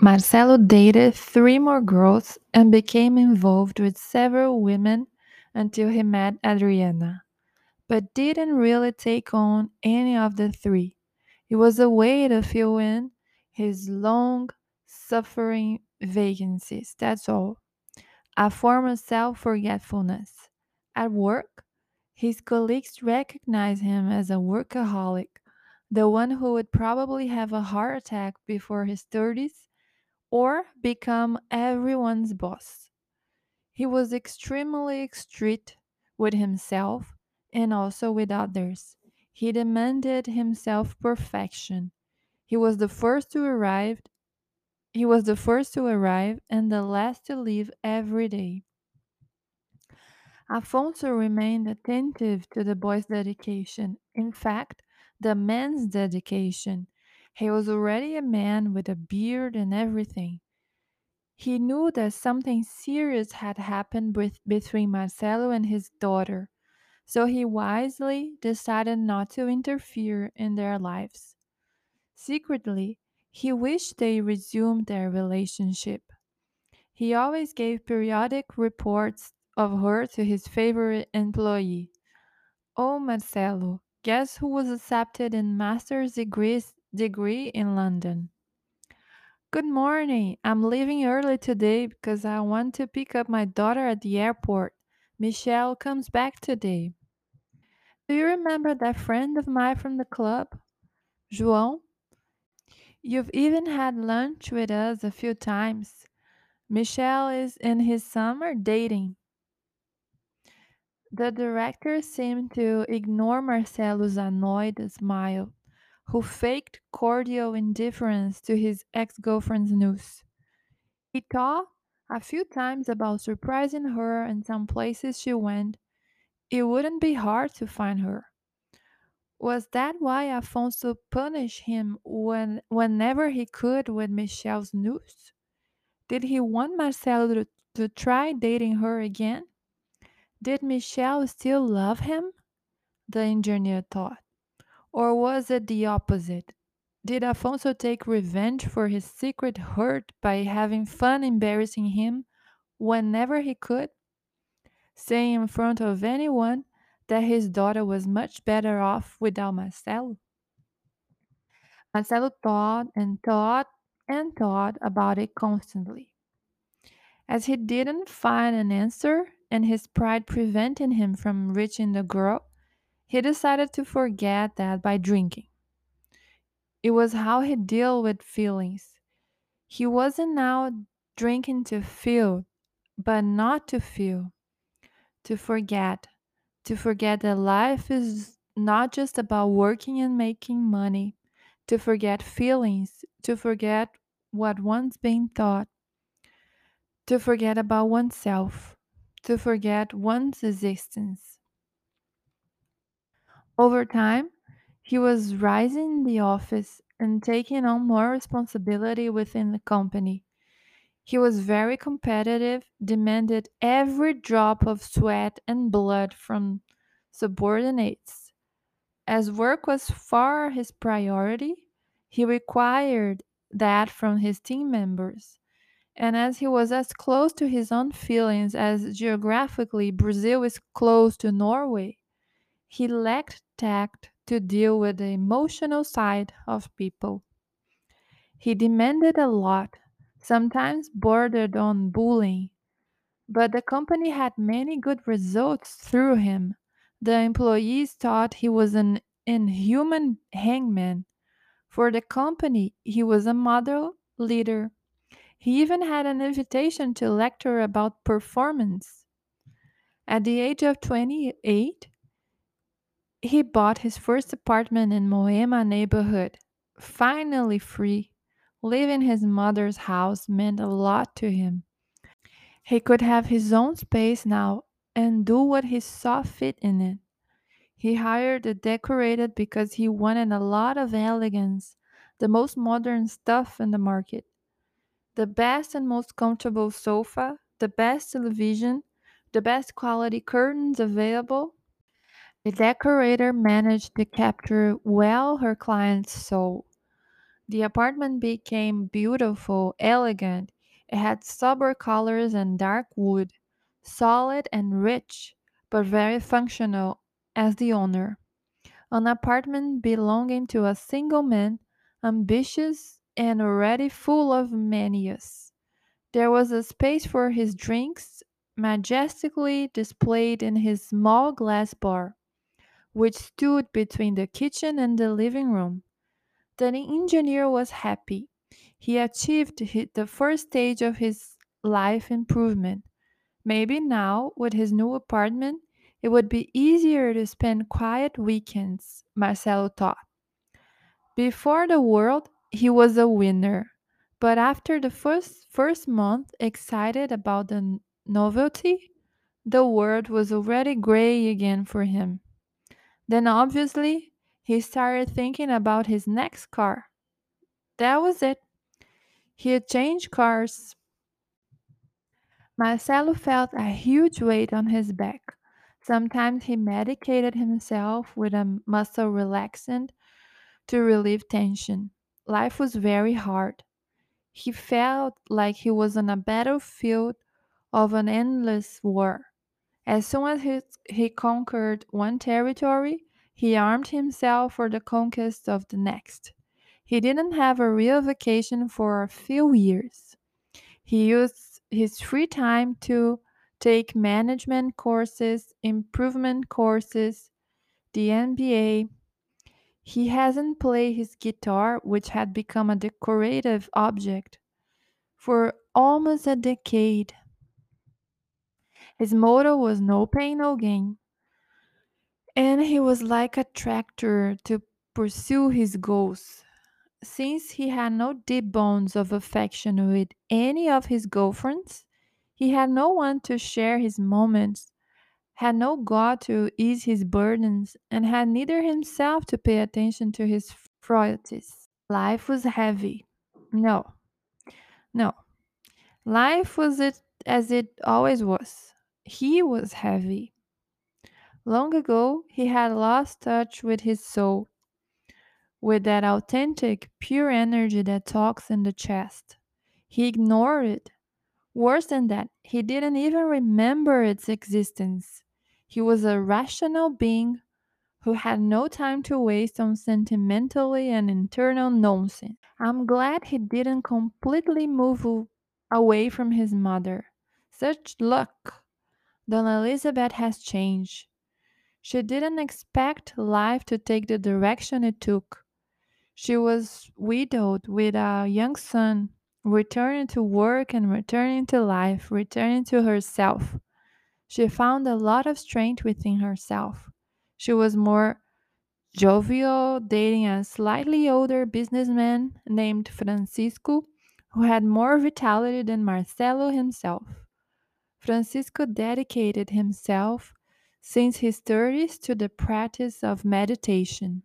Marcelo dated three more girls and became involved with several women until he met Adriana, but didn't really take on any of the three. It was a way to fill in his long suffering vacancies, that's all. A form of self forgetfulness. At work, his colleagues recognize him as a workaholic, the one who would probably have a heart attack before his 30s or become everyone's boss. He was extremely strict with himself and also with others. He demanded himself perfection. He was the first to arrive. He was the first to arrive and the last to leave every day. Afonso remained attentive to the boy's dedication. In fact, the man's dedication. He was already a man with a beard and everything. He knew that something serious had happened with, between Marcelo and his daughter, so he wisely decided not to interfere in their lives. Secretly, he wished they resumed their relationship. He always gave periodic reports of her to his favorite employee. Oh, Marcelo, guess who was accepted in master's degrees, degree in London? Good morning. I'm leaving early today because I want to pick up my daughter at the airport. Michelle comes back today. Do you remember that friend of mine from the club? João? You've even had lunch with us a few times. Michelle is in his summer dating. The director seemed to ignore Marcelo's annoyed smile, who faked cordial indifference to his ex girlfriend's news. He thought a few times about surprising her in some places she went. It wouldn't be hard to find her. Was that why Afonso punished him when, whenever he could with Michelle's news? Did he want Marcelo to, to try dating her again? Did Michelle still love him? The engineer thought. Or was it the opposite? Did Afonso take revenge for his secret hurt by having fun embarrassing him whenever he could, saying in front of anyone that his daughter was much better off without Marcelo? Marcelo thought and thought and thought about it constantly. As he didn't find an answer and his pride preventing him from reaching the girl, he decided to forget that by drinking. It was how he dealt with feelings. He wasn't now drinking to feel, but not to feel, to forget, to forget that life is not just about working and making money, to forget feelings, to forget what one's being thought, to forget about oneself, to forget one's existence. Over time, he was rising in the office and taking on more responsibility within the company. He was very competitive, demanded every drop of sweat and blood from subordinates. As work was far his priority, he required that from his team members. And as he was as close to his own feelings as geographically Brazil is close to Norway, he lacked tact to deal with the emotional side of people. He demanded a lot, sometimes bordered on bullying, but the company had many good results through him. The employees thought he was an inhuman hangman. For the company, he was a model leader. He even had an invitation to lecture about performance. At the age of 28, he bought his first apartment in Moema neighborhood. Finally free, leaving his mother's house meant a lot to him. He could have his own space now and do what he saw fit in it. He hired a decorator because he wanted a lot of elegance, the most modern stuff in the market, the best and most comfortable sofa, the best television, the best quality curtains available. The decorator managed to capture well her client's soul. The apartment became beautiful, elegant. It had sober colors and dark wood, solid and rich, but very functional as the owner. An apartment belonging to a single man, ambitious and already full of manias. There was a space for his drinks, majestically displayed in his small glass bar, which stood between the kitchen and the living room. The engineer was happy. He achieved the first stage of his life improvement. Maybe now, with his new apartment, it would be easier to spend quiet weekends, Marcelo thought. Before the world, he was a winner. But after the first, first month, excited about the novelty, the world was already gray again for him. Then, obviously, he started thinking about his next car. That was it. He had changed cars. Marcelo felt a huge weight on his back. Sometimes he medicated himself with a muscle relaxant to relieve tension. Life was very hard. He felt like he was on a battlefield of an endless war. As soon as he, he conquered one territory, he armed himself for the conquest of the next. He didn't have a real vacation for a few years. He used his free time to take management courses, improvement courses, the MBA. He hasn't played his guitar, which had become a decorative object, for almost a decade. His motto was no pain, no gain. And he was like a tractor to pursue his goals. Since he had no deep bonds of affection with any of his girlfriends, he had no one to share his moments, had no God to ease his burdens, and had neither himself to pay attention to his frailties. Life was heavy. No, no. Life was it as it always was. He was heavy. Long ago, he had lost touch with his soul, with that authentic, pure energy that talks in the chest. He ignored it. Worse than that, he didn't even remember its existence. He was a rational being who had no time to waste on sentimentally and internal nonsense. I'm glad he didn't completely move away from his mother. Such luck! Donna Elizabeth has changed. She didn't expect life to take the direction it took. She was widowed with a young son, returning to work and returning to life, returning to herself. She found a lot of strength within herself. She was more jovial, dating a slightly older businessman named Francisco, who had more vitality than Marcelo himself. Francisco dedicated himself since his 30s to the practice of meditation.